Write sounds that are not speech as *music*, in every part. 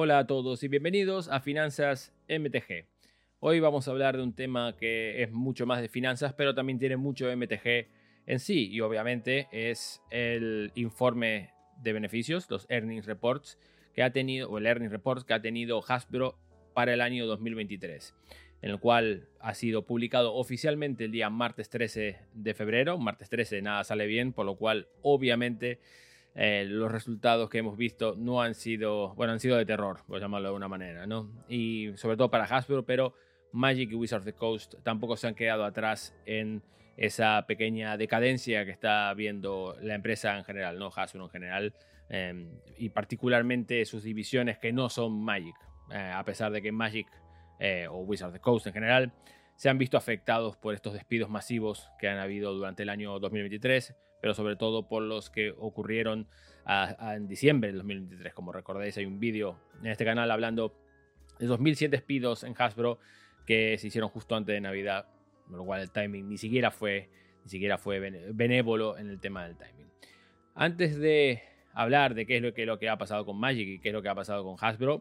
Hola a todos y bienvenidos a Finanzas MTG. Hoy vamos a hablar de un tema que es mucho más de finanzas, pero también tiene mucho MTG en sí y obviamente es el informe de beneficios, los earnings reports que ha tenido o el earnings report que ha tenido Hasbro para el año 2023, en el cual ha sido publicado oficialmente el día martes 13 de febrero, martes 13 nada sale bien, por lo cual obviamente eh, los resultados que hemos visto no han sido, bueno, han sido de terror, por llamarlo de una manera, ¿no? Y sobre todo para Hasbro, pero Magic y Wizards of the Coast tampoco se han quedado atrás en esa pequeña decadencia que está viendo la empresa en general, ¿no? Hasbro en general, em, y particularmente sus divisiones que no son Magic, eh, a pesar de que Magic eh, o Wizards of the Coast en general se han visto afectados por estos despidos masivos que han habido durante el año 2023 pero sobre todo por los que ocurrieron en diciembre del 2023. Como recordáis, hay un vídeo en este canal hablando de 2007 despidos en Hasbro que se hicieron justo antes de Navidad, con lo cual el timing ni siquiera fue, ni siquiera fue benévolo en el tema del timing. Antes de hablar de qué es lo que, lo que ha pasado con Magic y qué es lo que ha pasado con Hasbro,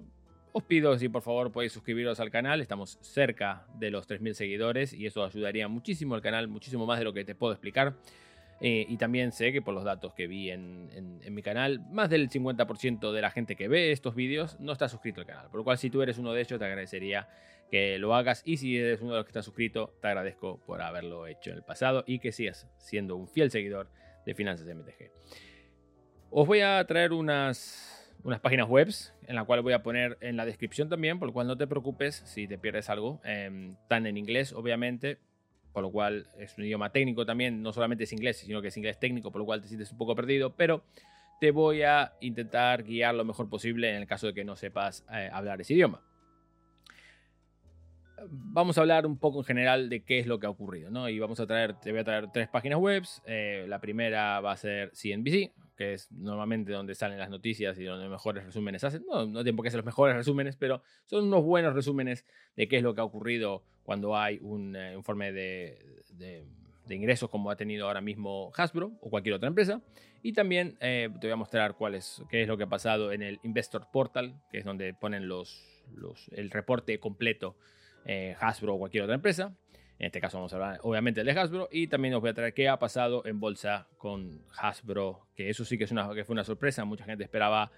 os pido si por favor podéis suscribiros al canal, estamos cerca de los 3.000 seguidores y eso ayudaría muchísimo al canal, muchísimo más de lo que te puedo explicar. Eh, y también sé que por los datos que vi en, mi canal, más del 50% de la gente que ve estos vídeos no está suscrito al canal. Por lo cual, si tú eres uno de ellos, te agradecería que lo hagas. Y si eres uno de los que está suscrito, te agradezco por haberlo hecho en el pasado y que sigas siendo un fiel seguidor de Finanzas MTG. Os voy a traer unas, unas páginas web en la cual voy a poner en la descripción también, por lo cual no te preocupes si te pierdes algo. Eh, están en inglés, obviamente, por lo cual es un idioma técnico también, no solamente es inglés, sino que es inglés técnico, por lo cual te sientes un poco perdido, pero te voy a intentar guiar lo mejor posible en el caso de que no sepas eh, hablar ese idioma. Vamos a hablar un poco en general de qué es lo que ha ocurrido, ¿no? Y vamos a traer, te voy a traer tres páginas web. Eh, la primera va a ser CNBC, que es normalmente donde salen las noticias y donde mejores resúmenes hacen. No, no tienen por qué ser los mejores resúmenes, pero son unos buenos resúmenes de qué es lo que ha ocurrido cuando hay un eh, informe de, ingresos como ha tenido ahora mismo Hasbro o cualquier otra empresa. Y también eh, te voy a mostrar cuál es, qué es lo que ha pasado en el Investor Portal, que es donde ponen los, el reporte completo eh, Hasbro o cualquier otra empresa. En este caso vamos a hablar obviamente de Hasbro y también os voy a traer qué ha pasado en bolsa con Hasbro, que eso sí que, es una, que fue una sorpresa, mucha gente esperaba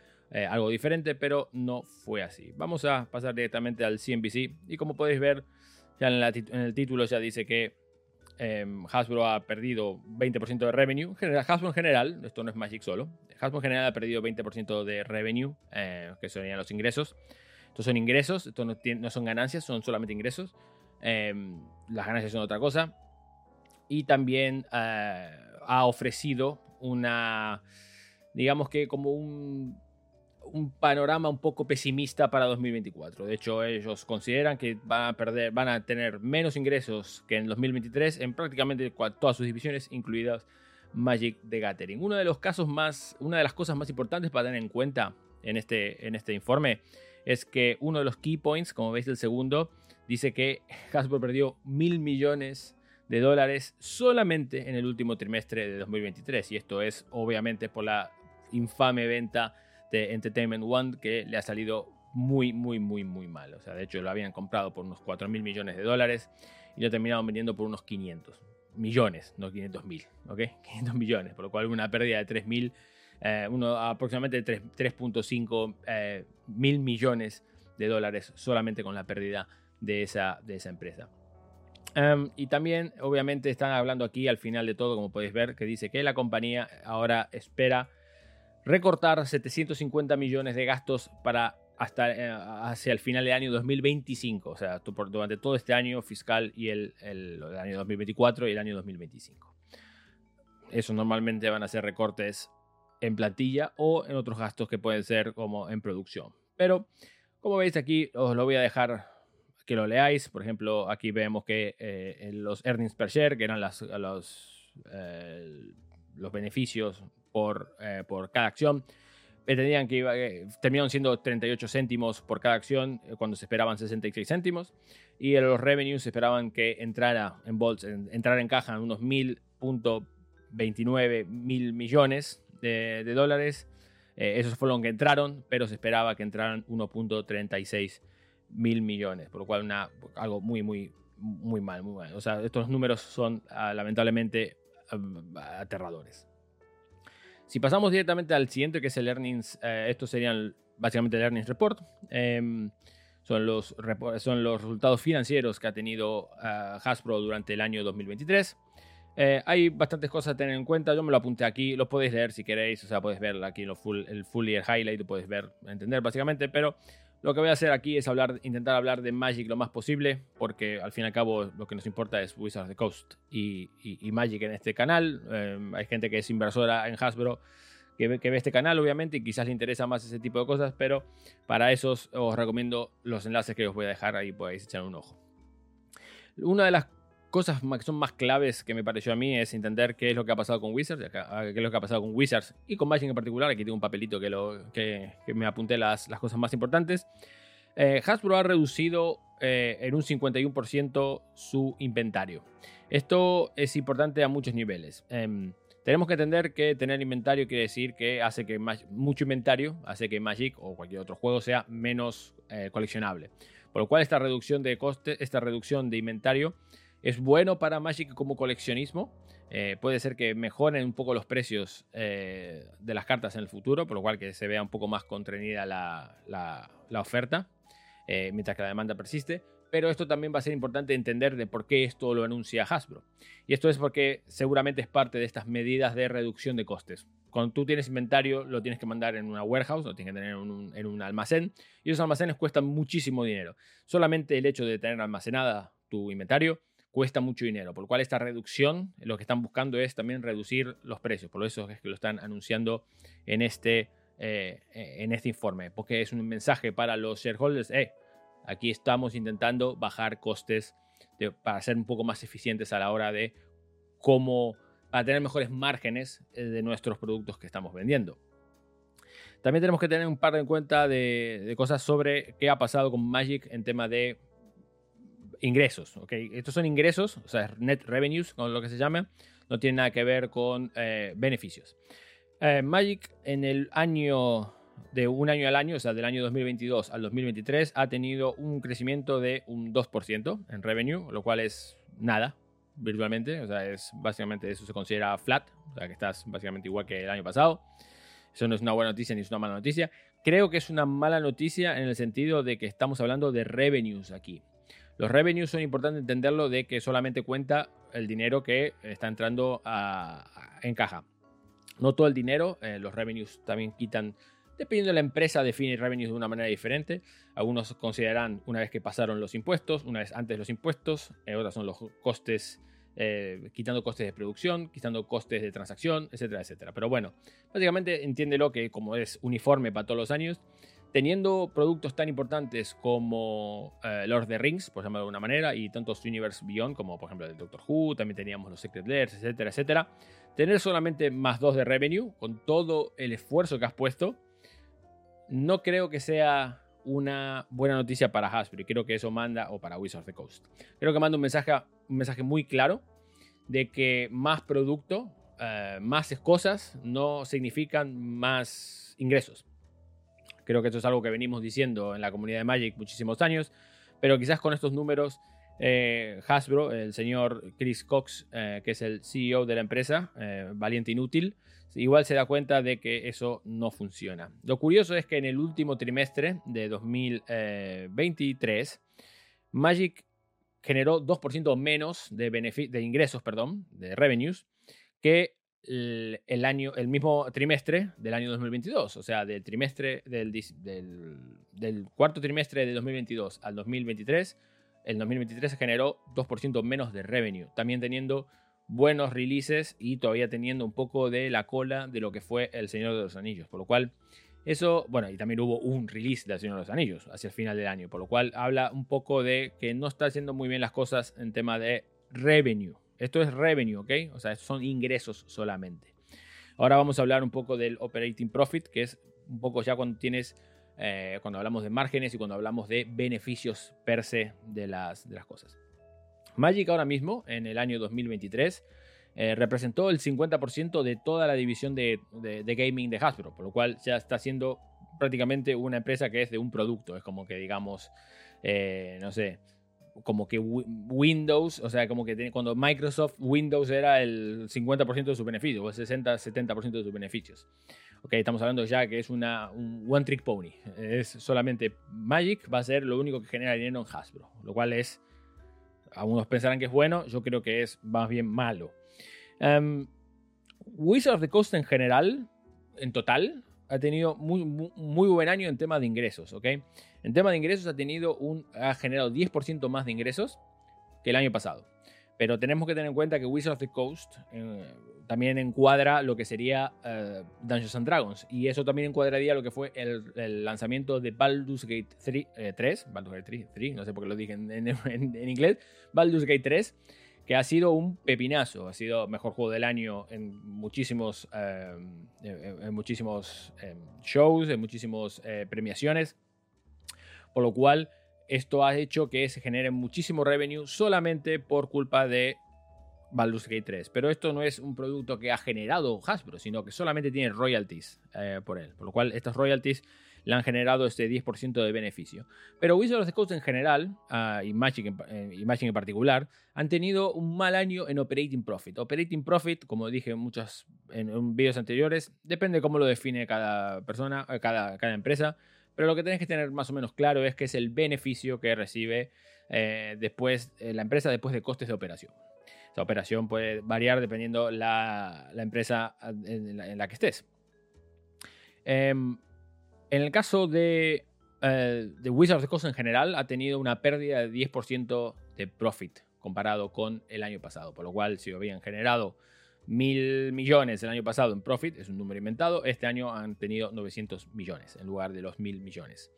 algo diferente, pero no fue así. Vamos a pasar directamente al CNBC y como podéis ver ya en, el título ya dice que em, Hasbro ha perdido 20% de revenue. Hasbro en general, esto no es Magic solo. Hasbro en general ha perdido 20% de revenue, eh, que serían los ingresos. Estos son ingresos, estos no, son ganancias, son solamente ingresos. Em, las ganancias son otra cosa. Y también eh, ha ofrecido una, digamos que como un un panorama un poco pesimista para 2024. De hecho, ellos consideran que van a perder, van a tener menos ingresos que en 2023 en prácticamente todas sus divisiones, incluidas Magic the Gathering. Uno de los casos más, una de las cosas más importantes para tener en cuenta en este, en este informe es que uno de los key points, como veis el segundo, dice que *laughs* Hasbro perdió mil millones de dólares solamente en el último trimestre de 2023 y esto es obviamente por la infame venta de Entertainment One que le ha salido muy, muy, muy, muy mal. O sea, de hecho lo habían comprado por unos 4 mil millones de dólares y lo terminaron vendiendo por unos 500 millones, no 500 mil, ¿ok? *laughs* 500 millones, por lo cual una pérdida de 3 mil, eh, uno, aproximadamente 3.5 eh, mil millones de dólares solamente con la pérdida de esa, de esa empresa. Em, y también, obviamente, están hablando aquí al final de todo, como podéis ver, que dice que la compañía ahora espera recortar 750 millones de gastos para hasta eh, hacia el final del año 2025, o sea, durante todo este año fiscal y el, el, año 2024 y el año 2025. Eso normalmente van a ser recortes en plantilla o en otros gastos que pueden ser como en producción. Pero como veis aquí, os lo voy a dejar que lo leáis. Por ejemplo, aquí vemos que eh, los earnings per share, que eran las, los, eh, los beneficios por, eh, por cada acción. Entendían que iba, eh, terminaron siendo 38 céntimos por cada acción eh, cuando se esperaban 66 céntimos. Y en los revenues se esperaban que entrara en bolsa, entrara en caja en unos 1000.29 mil millones de, dólares. Eh, esos fueron que entraron, pero se esperaba que entraran 1.36 mil millones, por lo cual una, algo muy, muy, muy mal, muy mal. O sea, estos números son ah, lamentablemente aterradores. Si pasamos directamente al siguiente, que es el earnings, eh, estos serían básicamente el earnings report. Em, son, los, son los resultados financieros que ha tenido ah, Hasbro durante el año 2023. Eh, hay bastantes cosas a tener en cuenta. Yo me lo apunté aquí. Lo podéis leer si queréis. O sea, podéis ver aquí lo full, el full year highlight. Lo podéis ver, entender básicamente. Pero lo que voy a hacer aquí es hablar, intentar hablar de Magic lo más posible. Porque al fin y al cabo lo que nos importa es Wizards of the Coast y, Magic en este canal. Eh, hay gente que es inversora en Hasbro. Que ve, que ve, este canal, obviamente, y quizás le interesa más ese tipo de cosas, pero para eso os recomiendo los enlaces que os voy a dejar ahí, podéis echar un ojo. Una de las cosas que son más claves que me pareció a mí es entender qué es lo que ha pasado con Wizards, ah, qué es lo que ha pasado con Wizards y con Magic en particular. Aquí tengo un papelito que, me apunté las, cosas más importantes. Eh, Hasbro ha reducido eh, en un 51% su inventario. Esto es importante a muchos niveles. Em, tenemos que entender que tener inventario quiere decir que hace que mucho inventario hace que Magic o cualquier otro juego sea menos eh, coleccionable. Por lo cual esta reducción de coste, esta reducción de inventario es bueno para Magic como coleccionismo. Eh, puede ser que mejoren un poco los precios eh, de las cartas en el futuro, por lo cual que se vea un poco más contenida la, oferta, eh, mientras que la demanda persiste. Pero esto también va a ser importante entender de por qué esto lo anuncia Hasbro. Y esto es porque seguramente es parte de estas medidas de reducción de costes. Cuando tú tienes inventario, lo tienes que mandar en una warehouse, lo tienes que tener en un almacén. Y esos almacenes cuestan muchísimo dinero. Solamente el hecho de tener almacenada tu inventario cuesta mucho dinero, por lo cual esta reducción lo que están buscando es también reducir los precios, por eso es que lo están anunciando en este, eh, en este informe, porque es un mensaje para los shareholders, eh, aquí estamos intentando bajar costes para ser un poco más eficientes a la hora de cómo, para tener mejores márgenes eh, de nuestros productos que estamos vendiendo. También tenemos que tener un par en cuenta de cosas sobre qué ha pasado con Magic en tema de ingresos, ¿ok? Estos son ingresos, o sea, net revenues, con lo que se llama, no tiene nada que ver con eh, beneficios. Eh, Magic en el año, de un año al año, o sea, del año 2022 al 2023, ha tenido un crecimiento de un 2% en revenue, lo cual es nada, virtualmente, o sea, es básicamente eso se considera flat, o sea, que estás básicamente igual que el año pasado. Eso no es una buena noticia ni es una mala noticia. Creo que es una mala noticia en el sentido de que estamos hablando de revenues aquí. Los revenues son importantes entenderlo de que solamente cuenta el dinero que está entrando en caja. No todo el dinero, eh, los revenues también quitan, dependiendo de la empresa, define revenues de una manera diferente. Algunos consideran una vez que pasaron los impuestos, una vez antes los impuestos, eh, otras son los costes, eh, quitando costes de producción, quitando costes de transacción, etcétera, etcétera. Pero bueno, básicamente entiéndelo que como es uniforme para todos los años, teniendo productos tan importantes como eh, Lord of the Rings, por ejemplo de alguna manera, y tantos Universe Beyond, como por ejemplo el Doctor Who, también teníamos los Secret Layers, etcétera, etcétera, tener solamente más dos de revenue, con todo el esfuerzo que has puesto, no creo que sea una buena noticia para Hasbro. Y creo que eso manda, o para Wizards of the Coast, creo que manda un mensaje, un mensaje muy claro de que más producto, eh, más cosas, no significan más ingresos. Creo que esto es algo que venimos diciendo en la comunidad de Magic muchísimos años, pero quizás con estos números eh, Hasbro, el señor Chris Cox, eh, que es el CEO de la empresa, eh, Valiente Inútil, igual se da cuenta de que eso no funciona. Lo curioso es que en el último trimestre de 2023, Magic generó 2% menos de, de ingresos, perdón, de revenues, que el, año, el mismo trimestre del año 2022, o sea, del trimestre del, del, cuarto trimestre de 2022 al 2023, el 2023 se generó 2% menos de revenue, también teniendo buenos releases y todavía teniendo un poco de la cola de lo que fue El Señor de los Anillos, por lo cual eso, bueno, y también hubo un release del Señor de los Anillos hacia el final del año, por lo cual habla un poco de que no está haciendo muy bien las cosas en tema de revenue. Esto es revenue, ¿ok? O sea, son ingresos solamente. Ahora vamos a hablar un poco del operating profit, que es un poco ya cuando tienes, eh, cuando hablamos de márgenes y cuando hablamos de beneficios per se de las, de las cosas. Magic ahora mismo, en el año 2023, eh, representó el 50% de toda la división de, gaming de Hasbro, por lo cual ya está siendo prácticamente una empresa que es de un producto, es como que digamos, eh, no sé, como que Windows, o sea, como que cuando Microsoft Windows era el 50% de sus beneficios, o el 60-70% de sus beneficios. Ok, estamos hablando ya que es una, un one trick pony. Es solamente Magic va a ser lo único que genera dinero en Hasbro, lo cual es, algunos pensarán que es bueno, yo creo que es más bien malo. Um, Wizard of the Coast en general, en total, ha tenido muy, muy, buen año en tema de ingresos, ¿ok? En tema de ingresos ha tenido un, ha generado 10% más de ingresos que el año pasado. Pero tenemos que tener en cuenta que Wizard of the Coast eh, también encuadra lo que sería uh, Dungeons and Dragons. Y eso también encuadraría lo que fue el, lanzamiento de Baldur's Gate 3, eh, Baldur's Gate 3, no sé por qué lo dije en, en inglés, Baldur's Gate 3 que ha sido un pepinazo, ha sido mejor juego del año en muchísimos, em, en muchísimos em, shows, en muchísimas eh, premiaciones, por lo cual esto ha hecho que se genere muchísimo revenue solamente por culpa de Baldur's Gate 3. Pero esto no es un producto que ha generado Hasbro, sino que solamente tiene royalties eh, por él. Por lo cual, estas royalties le han generado este 10% de beneficio. Pero Wizards of the Coast en general, uh, y, Magic en, eh, particular, han tenido un mal año en Operating Profit. Operating Profit, como dije en muchos en, vídeos anteriores, depende de cómo lo define cada persona, eh, cada, cada empresa. Pero lo que tenés que tener más o menos claro es que es el beneficio que recibe eh, después la empresa después de costes de operación. Esa operación puede variar dependiendo la, empresa en la, en la, que estés. Um, en el caso de, uh, de Wizards of the en general, ha tenido una pérdida de 10% de profit comparado con el año pasado. Por lo cual, si habían generado mil millones el año pasado en profit, es un número inventado, este año han tenido 900 millones en lugar de los mil millones.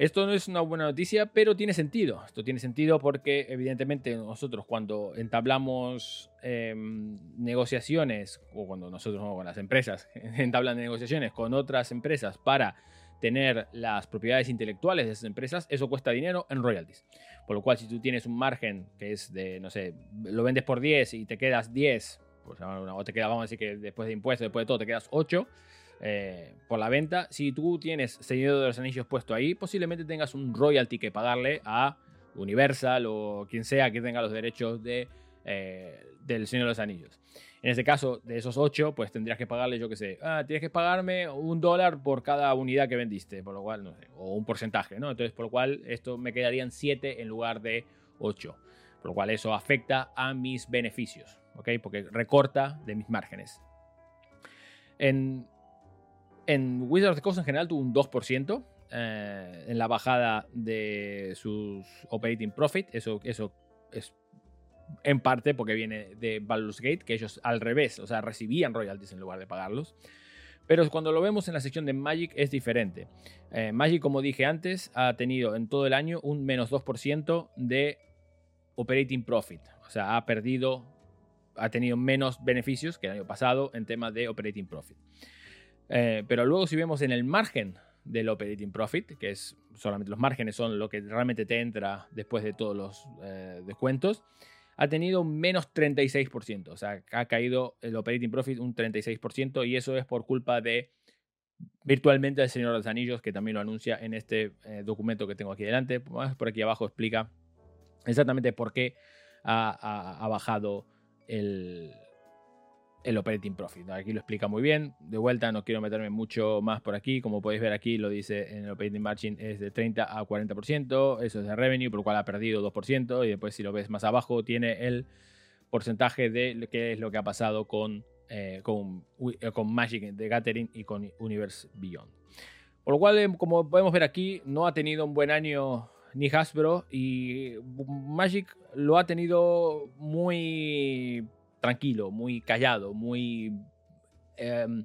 Esto no es una buena noticia, pero tiene sentido. Esto tiene sentido porque evidentemente nosotros cuando entablamos em, negociaciones, o cuando nosotros con las empresas *laughs* entablan negociaciones con otras empresas para tener las propiedades intelectuales de esas empresas, eso cuesta dinero en royalties. Por lo cual, si tú tienes un margen que es de, no sé, lo vendes por 10 y te quedas 10, pues, o te queda, vamos a decir que después de impuestos, después de todo, te quedas 8, eh, por la venta. Si tú tienes Señor de los Anillos puesto ahí, posiblemente tengas un royalty que pagarle a Universal o quien sea que tenga los derechos de, eh, del Señor de los Anillos. En este caso, de esos 8, pues tendrías que pagarle, yo que sé, ah, tienes que pagarme un dólar por cada unidad que vendiste, por lo cual, no sé, o un porcentaje, ¿no? Entonces, por lo cual, esto me quedarían 7 en lugar de 8. Por lo cual, eso afecta a mis beneficios, ¿ok? Porque recorta de mis márgenes. En, en Wizards of the Coast en general tuvo un 2% eh, en la bajada de sus operating profit. Eso, eso es en parte porque viene de Baldur's Gate, que ellos al revés, o sea, recibían royalties en lugar de pagarlos. Pero cuando lo vemos en la sección de Magic es diferente. Eh, Magic, como dije antes, ha tenido en todo el año un menos 2% de operating profit. O sea, ha perdido, ha tenido menos beneficios que el año pasado en temas de operating profit. Eh, pero luego si vemos en el margen del operating profit, que es solamente los márgenes son lo que realmente te entra después de todos los eh, descuentos, ha tenido menos 36%. O sea, ha caído el operating profit un 36% y eso es por culpa de virtualmente el Señor de los Anillos, que también lo anuncia en este eh, documento que tengo aquí delante. Por aquí abajo explica exactamente por qué ha bajado el, el operating profit. Aquí lo explica muy bien. De vuelta, no quiero meterme mucho más por aquí. Como podéis ver aquí, lo dice en el operating margin es de 30 a 40%. Eso es de revenue, por lo cual ha perdido 2%. Y después, si lo ves más abajo, tiene el porcentaje de qué es lo que ha pasado con, eh, eh, con Magic de Gathering y con Universe Beyond. Por lo cual, eh, como podemos ver aquí, no ha tenido un buen año ni Hasbro y Magic lo ha tenido muy tranquilo, muy callado, muy... Em,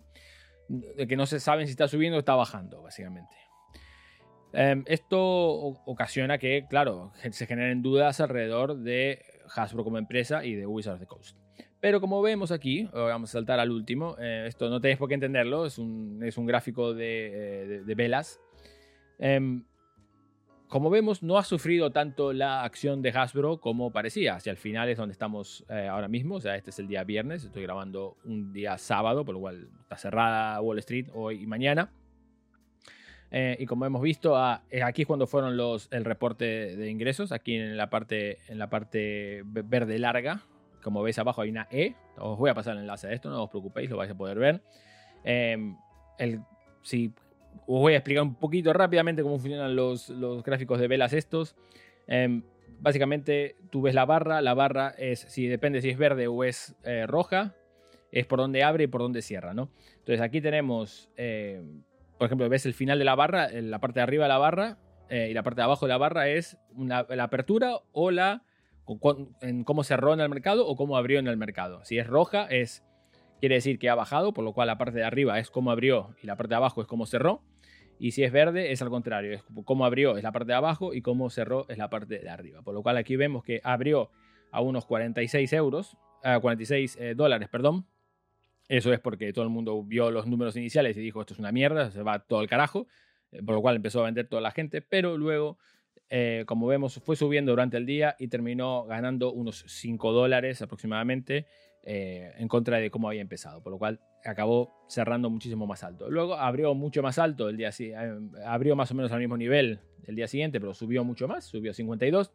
que no se saben si está subiendo o está bajando, básicamente. Em, esto ocasiona que, claro, se generen dudas alrededor de Hasbro como empresa y de Wizards of the Coast. Pero como vemos aquí, vamos a saltar al último, eh, esto no tenéis por qué entenderlo, es un, es un gráfico de, eh, de, velas. Em, como vemos, no ha sufrido tanto la acción de Hasbro como parecía. Hacia el final es donde estamos eh, ahora mismo. O sea, este es el día viernes. Estoy grabando un día sábado, por lo cual está cerrada Wall Street hoy y mañana. Eh, y como hemos visto, ah, aquí es cuando fueron el reporte de ingresos. Aquí en la parte, en la parte verde larga. Como veis abajo hay una E. Os voy a pasar el enlace a esto, no os preocupéis, lo vais a poder ver. Em, el, si os voy a explicar un poquito rápidamente cómo funcionan los, gráficos de velas estos. Em, básicamente tú ves la barra, la barra es, si depende si es verde o es eh, roja, es por donde abre y por donde cierra, ¿no? Entonces aquí tenemos, eh, por ejemplo, ves el final de la barra, la parte de arriba de la barra eh, y la parte de abajo de la barra es la apertura o la en cómo cerró en el mercado o cómo abrió en el mercado. Si es roja es quiere decir que ha bajado, por lo cual la parte de arriba es cómo abrió y la parte de abajo es cómo cerró. Y si es verde, es al contrario, es cómo abrió es la parte de abajo y cómo cerró es la parte de arriba. Por lo cual aquí vemos que abrió a unos 46 euros, a 46 eh, dólares, perdón. Eso es porque todo el mundo vio los números iniciales y dijo esto es una mierda, se va todo el carajo. Eh, por lo cual empezó a vender toda la gente, pero luego, eh, como vemos, fue subiendo durante el día y terminó ganando unos 5 dólares aproximadamente eh, en contra de cómo había empezado, por lo cual acabó cerrando muchísimo más alto. Luego abrió mucho más alto el día eh, abrió más o menos al mismo nivel el día siguiente, pero subió mucho más, subió 52,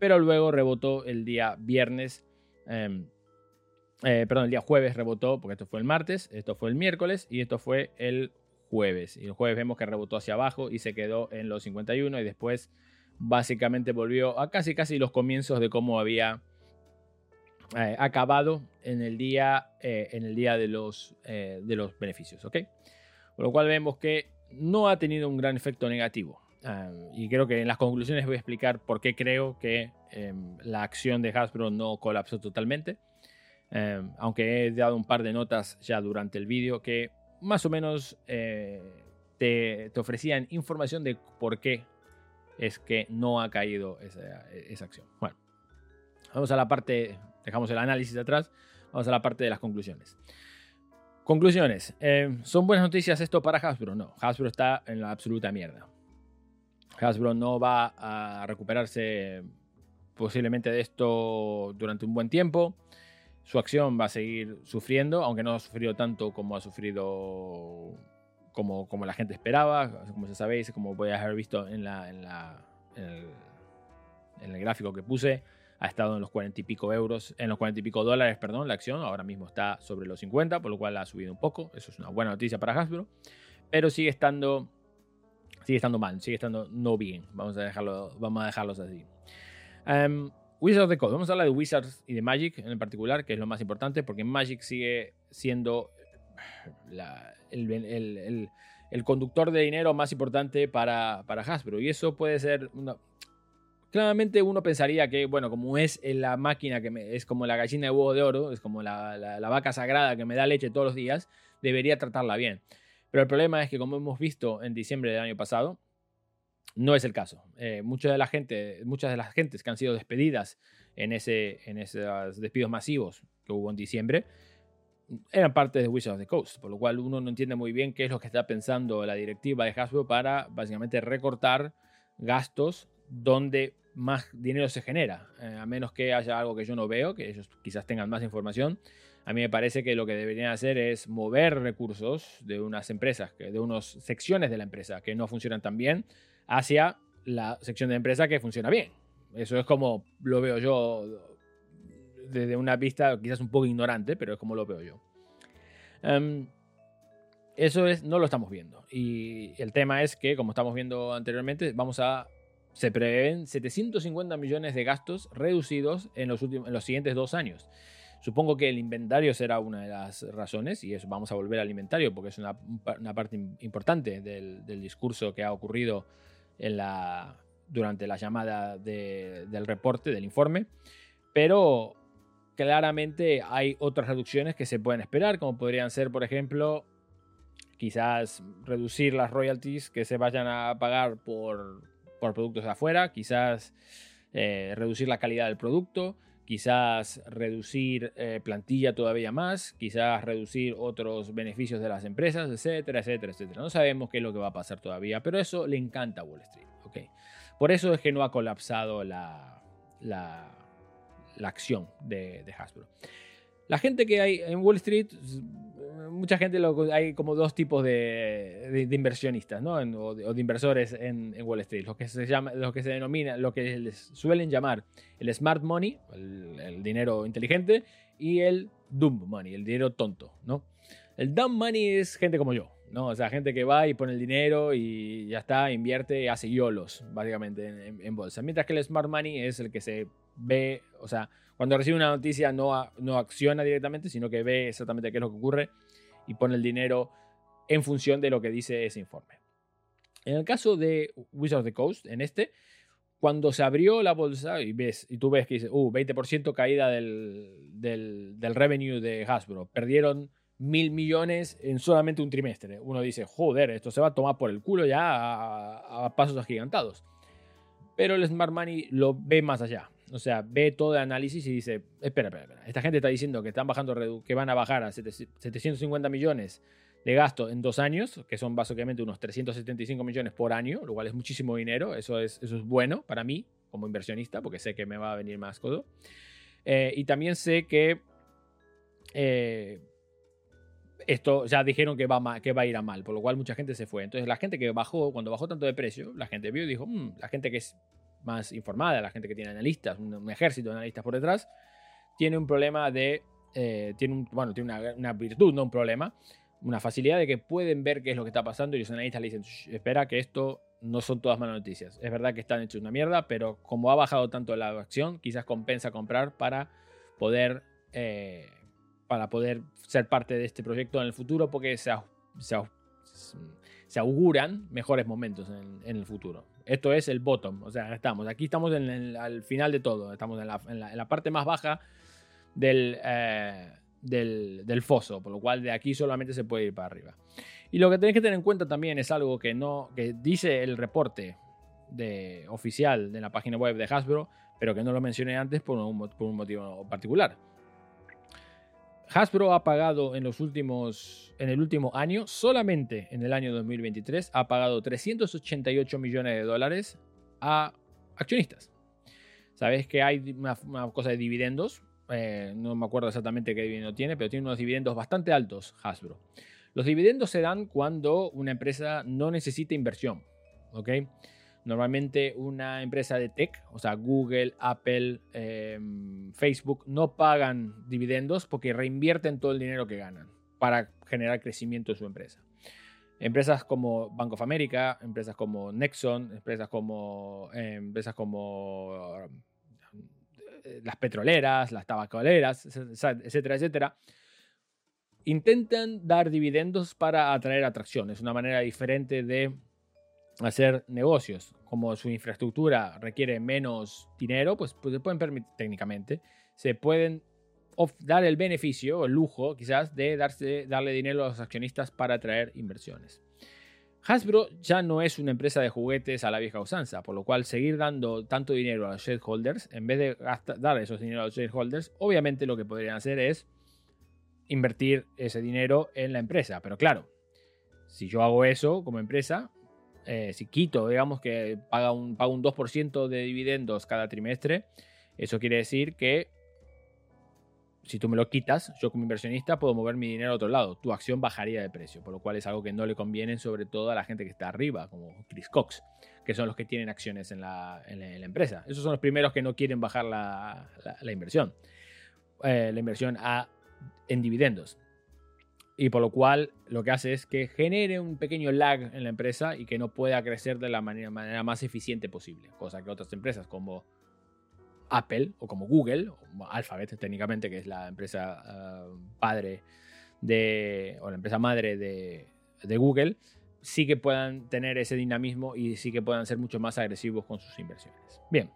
pero luego rebotó el día viernes, em, eh, perdón, el día jueves rebotó, porque esto fue el martes, esto fue el miércoles y esto fue el jueves. Y el jueves vemos que rebotó hacia abajo y se quedó en los 51 y después básicamente volvió a casi casi los comienzos de cómo había eh, acabado en el día, eh, en el día de, los, eh, de los beneficios. ¿ok? Con lo cual vemos que no ha tenido un gran efecto negativo. y creo que en las conclusiones voy a explicar por qué creo que em, la acción de Hasbro no colapsó totalmente. Em, aunque he dado un par de notas ya durante el vídeo que más o menos te, te, ofrecían información de por qué es que no ha caído esa, esa acción. Bueno, vamos a la parte dejamos el análisis atrás, vamos a la parte de las conclusiones. Conclusiones. Eh, ¿Son buenas noticias esto para Hasbro? No, Hasbro está en la absoluta mierda. Hasbro no va a recuperarse posiblemente de esto durante un buen tiempo. Su acción va a seguir sufriendo, aunque no ha sufrido tanto como ha sufrido como, como la gente esperaba. Como ya sabéis, como podéis haber visto en, el gráfico que puse, ha estado en los 40 y pico euros, en los 40 y pico dólares, perdón, la acción, ahora mismo está sobre los 50, por lo cual ha subido un poco, eso es una buena noticia para Hasbro, pero sigue estando, sigue estando mal, sigue estando no bien, vamos a, dejarlo, vamos a dejarlos así. Um, Wizards the Coast, vamos a hablar de Wizards y de Magic en particular, que es lo más importante, porque Magic sigue siendo el, el, conductor de dinero más importante para, para Hasbro, y eso puede ser una, Claramente uno pensaría que, bueno, como es la máquina que me, es como la gallina de huevo de oro, es como la, vaca sagrada que me da leche todos los días, debería tratarla bien. Pero el problema es que, como hemos visto en diciembre del año pasado, no es el caso. Eh, de la gente, muchas de las gentes que han sido despedidas en, ese, en esos despidos masivos que hubo en diciembre eran parte de Wizards of the Coast, por lo cual uno no entiende muy bien qué es lo que está pensando la directiva de Hasbro para básicamente recortar gastos donde más dinero se genera, eh, a menos que haya algo que yo no veo, que ellos quizás tengan más información. A mí me parece que lo que deberían hacer es mover recursos de unas empresas, de unas secciones de la empresa que no funcionan tan bien, hacia la sección de empresa que funciona bien. Eso es como lo veo yo desde una vista quizás un poco ignorante, pero es como lo veo yo. Em, eso es, no lo estamos viendo. Y el tema es que, como estamos viendo anteriormente, vamos a se prevén 750 millones de gastos reducidos en los, últimos, en los siguientes dos años. Supongo que el inventario será una de las razones, y eso vamos a volver al inventario porque es una, parte importante del, discurso que ha ocurrido en la, durante la llamada del reporte, del informe. Pero claramente hay otras reducciones que se pueden esperar, como podrían ser, por ejemplo, quizás reducir las royalties que se vayan a pagar por, por productos de afuera, quizás eh, reducir la calidad del producto, quizás reducir eh, plantilla todavía más, quizás reducir otros beneficios de las empresas, etcétera, etcétera, etcétera. No sabemos qué es lo que va a pasar todavía, pero eso le encanta a Wall Street. ¿okay? Por eso es que no ha colapsado la, la, acción de Hasbro. La gente que hay en Wall Street mucha gente lo, hay como dos tipos de, de, inversionistas, ¿no? o, de, inversores en, Wall Street. Lo que se llama, lo que se denomina, lo que les suelen llamar el smart money, el, dinero inteligente, y el dumb money, el dinero tonto, ¿no? El dumb money es gente como yo, ¿no? O sea, gente que va y pone el dinero y ya está, invierte, hace yolos, básicamente, en, en bolsa. Mientras que el smart money es el que se ve, o sea, cuando recibe una noticia no, no acciona directamente, sino que ve exactamente qué es lo que ocurre y pone el dinero en función de lo que dice ese informe. En el caso de Wizards of the Coast, en este, cuando se abrió la bolsa y, ves, y tú ves que dice, uh, 20% caída del, del, del, revenue de Hasbro, perdieron mil millones en solamente un trimestre. Uno dice, joder, esto se va a tomar por el culo ya a, a pasos agigantados. Pero el Smart Money lo ve más allá. O sea, ve todo el análisis y dice, espera, espera, espera. Esta gente está diciendo que están bajando, que van a bajar a 750 millones de gasto en dos años, que son básicamente unos 375 millones por año, lo cual es muchísimo dinero. Eso es, eso es bueno para mí como inversionista, porque sé que me va a venir más codo. Eh, y también sé que eh, esto ya dijeron que va, que va a ir a mal, por lo cual mucha gente se fue. Entonces la gente que bajó, cuando bajó tanto de precio, la gente vio y dijo, mm, la gente que es más informada, la gente que tiene analistas, un, ejército de analistas por detrás, tiene un problema de, eh, tiene un, bueno, tiene una, una, virtud, no un problema, una facilidad de que pueden ver qué es lo que está pasando y los analistas le dicen, espera que esto no son todas malas noticias. Es verdad que están hechos una mierda, pero como ha bajado tanto la acción, quizás compensa comprar para poder, eh, para poder ser parte de este proyecto en el futuro porque se, se, se auguran mejores momentos en, en el futuro. Esto es el bottom, o sea, estamos. Aquí estamos en al final de todo, estamos en la, parte más baja eh, del, del, foso, por lo cual de aquí solamente se puede ir para arriba. Y lo que tenéis que tener en cuenta también es algo que, no, que dice el reporte de, oficial de la página web de Hasbro, pero que no lo mencioné antes por un, por un motivo particular. Hasbro ha pagado en los últimos, en el último año, solamente en el año 2023, ha pagado 388 millones de dólares a accionistas. Sabes que hay una, cosa de dividendos, eh, no me acuerdo exactamente qué dividendo tiene, pero tiene unos dividendos bastante altos Hasbro. Los dividendos se dan cuando una empresa no necesita inversión, ¿ok? Normalmente una empresa de tech, o sea, Google, Apple, em, Facebook, no pagan dividendos porque reinvierten todo el dinero que ganan para generar crecimiento en su empresa. Empresas como Bank of America, empresas como Nexon, empresas como, em, empresas como eh, las petroleras, las tabacaleras, etcétera, etcétera, intentan dar dividendos para atraer atracción. Es una manera diferente de hacer negocios, como su infraestructura requiere menos dinero, pues, pues se pueden permitir técnicamente, se pueden dar el beneficio, el lujo quizás, de darse, darle dinero a los accionistas para atraer inversiones. Hasbro ya no es una empresa de juguetes a la vieja usanza, por lo cual seguir dando tanto dinero a los shareholders, en vez de dar esos dinero a los shareholders, obviamente lo que podrían hacer es invertir ese dinero en la empresa. Pero claro, si yo hago eso como empresa, eh, si quito, digamos que paga un, paga un 2% de dividendos cada trimestre, eso quiere decir que si tú me lo quitas, yo como inversionista puedo mover mi dinero a otro lado. Tu acción bajaría de precio, por lo cual es algo que no le conviene sobre todo a la gente que está arriba, como Chris Cox, que son los que tienen acciones en la, empresa. Esos son los primeros que no quieren bajar la, inversión. Eh, la inversión a, en dividendos y por lo cual lo que hace es que genere un pequeño lag en la empresa y que no pueda crecer de la manera, manera más eficiente posible, cosa que otras empresas como Apple o como Google, o Alphabet técnicamente, que es la empresa eh, padre de, o la empresa madre de, de Google, sí que puedan tener ese dinamismo y sí que puedan ser mucho más agresivos con sus inversiones. Bien.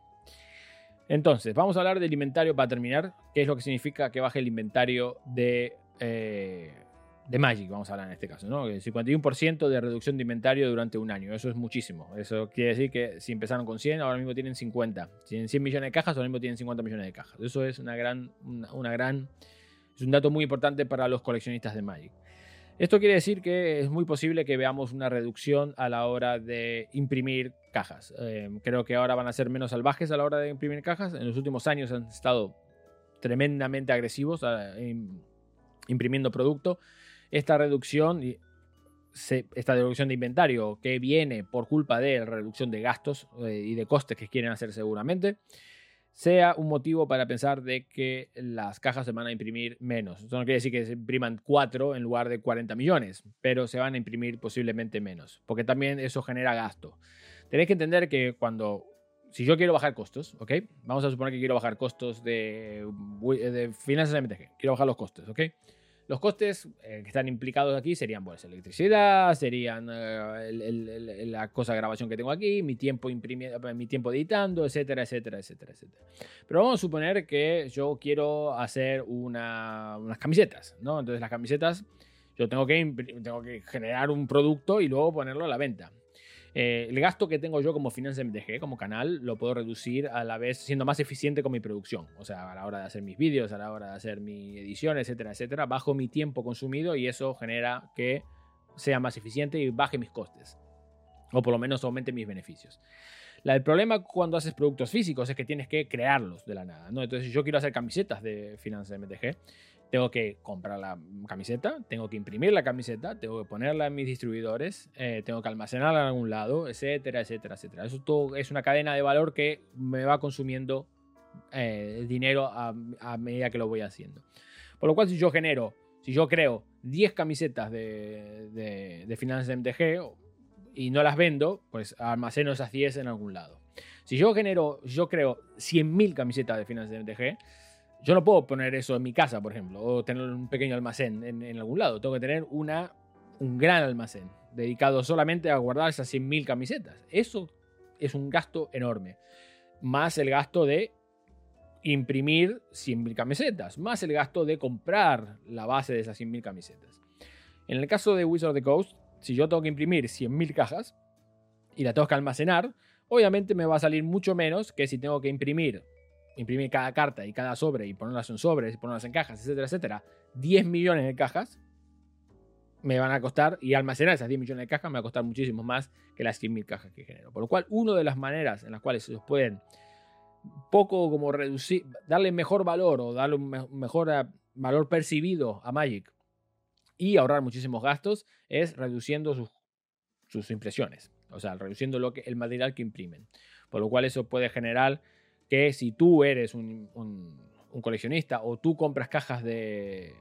Entonces, vamos a hablar del inventario para terminar. ¿Qué es lo que significa que baje el inventario de eh, de Magic, vamos a hablar en este caso, ¿no? El 51% de reducción de inventario durante un año, eso es muchísimo. Eso quiere decir que si empezaron con 100, ahora mismo tienen 50. Si tienen 100 millones de cajas, ahora mismo tienen 50 millones de cajas. Eso es una gran, una, gran, es un dato muy importante para los coleccionistas de Magic. Esto quiere decir que es muy posible que veamos una reducción a la hora de imprimir cajas. Eh, creo que ahora van a ser menos salvajes a la hora de imprimir cajas. En los últimos años han estado tremendamente agresivos eh, imprimiendo producto. Esta reducción, esta reducción de inventario que viene por culpa de la reducción de gastos eh, y de costes que quieren hacer seguramente, sea un motivo para pensar de que las cajas se van a imprimir menos. Eso no quiere decir que se impriman 4 en lugar de 40 millones, pero se van a imprimir posiblemente menos, porque también eso genera gasto. Tenéis que entender que cuando, si yo quiero bajar costos, ¿ok? Vamos a suponer que quiero bajar costos de, de finanzas MTG, quiero bajar los costos, ¿ok? Los costes eh, que están implicados aquí serían pues, electricidad, serían eh, la cosa de grabación que tengo aquí, mi tiempo, imprimiendo, mi tiempo editando, etcétera, etcétera, etcétera, etcétera. Pero vamos a suponer que yo quiero hacer unas camisetas, ¿no? Entonces las camisetas, yo tengo que generar un producto y luego ponerlo a la venta. Eh, el gasto que tengo yo como Finance MTG, como canal, lo puedo reducir a la vez siendo más eficiente con mi producción. O sea, a la hora de hacer mis vídeos, a la hora de hacer mi edición, etcétera, etcétera. Bajo mi tiempo consumido y eso genera que sea más eficiente y baje mis costes. O por lo menos aumente mis beneficios. el problema cuando haces productos físicos es que tienes que crearlos de la nada. ¿no? Entonces, yo quiero hacer camisetas de Finance MTG tengo que comprar la camiseta, tengo que imprimir la camiseta, tengo que ponerla en mis distribuidores, eh, tengo que almacenarla en algún lado, etcétera, etcétera, etcétera. Eso todo es una cadena de valor que me va consumiendo eh, dinero a, medida que lo voy haciendo. Por lo cual, si yo genero, si yo creo 10 camisetas de, de, de Finanzas MTG y no las vendo, pues almaceno esas 10 en algún lado. Si yo genero, yo creo 100.000 camisetas de Finanzas MTG, yo no puedo poner eso en mi casa, por ejemplo, o tener un pequeño almacén en, algún lado. Tengo que tener una, un gran almacén dedicado solamente a guardar esas 100.000 camisetas. Eso es un gasto enorme. Más el gasto de imprimir 100.000 camisetas, más el gasto de comprar la base de esas 100.000 camisetas. En el caso de Wizard of the Coast, si yo tengo que imprimir 100.000 cajas y la tengo que almacenar, obviamente me va a salir mucho menos que si tengo que imprimir imprimir cada carta y cada sobre y ponerlas en sobres y ponerlas en cajas, etcétera, etcétera, 10 millones de cajas me van a costar, y almacenar esas 10 millones de cajas me va a costar muchísimo más que las 100.000 cajas que genero. Por lo cual, una de las maneras en las cuales se pueden poco como reducir, darle mejor valor o darle un mejor eh, valor percibido a Magic y ahorrar muchísimos gastos es reduciendo sus, sus impresiones, o sea, reduciendo lo que, el material que imprimen. Por lo cual eso puede generar que si tú eres un, coleccionista o tú compras cajas de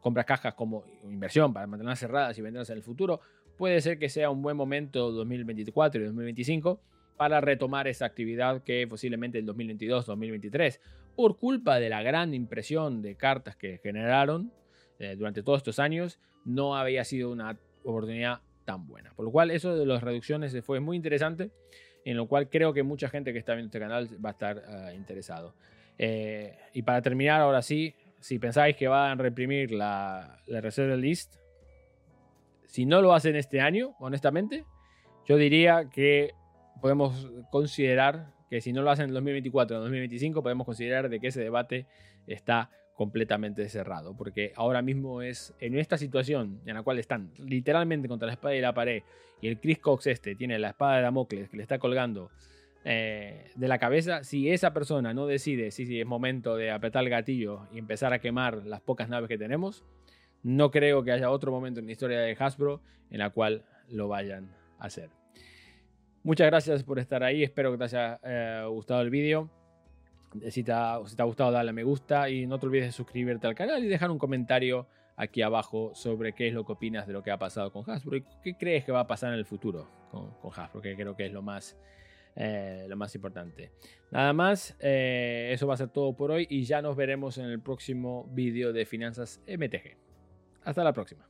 compras cajas como inversión para mantenerlas cerradas y venderlas en el futuro, puede ser que sea un buen momento 2024 y 2025 para retomar esa actividad que posiblemente en 2022-2023, por culpa de la gran impresión de cartas que generaron eh, durante todos estos años, no había sido una oportunidad tan buena. Por lo cual eso de las reducciones fue muy interesante en lo cual creo que mucha gente que está viendo este canal va a estar ah, interesado. Eh, y para terminar, ahora sí, si pensáis que van a reprimir la, la List, si no lo hacen este año, honestamente, yo diría que podemos considerar que si no lo hacen en 2024 o en 2025, podemos considerar de que ese debate está completamente cerrado, porque ahora mismo es en esta situación en la cual están literalmente contra la espada y la pared y el Chris Cox este tiene la espada de Damocles que le está colgando eh, de la cabeza, si esa persona no decide si, es momento de apretar el gatillo y empezar a quemar las pocas naves que tenemos, no creo que haya otro momento en la historia de Hasbro en la cual lo vayan a hacer. Muchas gracias por estar ahí, espero que te haya eh, gustado el vídeo. Si te, ha, gustado, dale a me gusta y no te olvides de suscribirte al canal y dejar un comentario aquí abajo sobre qué es lo que opinas de lo que ha pasado con Hasbro y qué crees que va a pasar en el futuro con, Hasbro, que creo que es lo más, eh, lo más importante. Nada más, eh, eso va a ser todo por hoy y ya nos veremos en el próximo vídeo de Finanzas MTG. Hasta la próxima.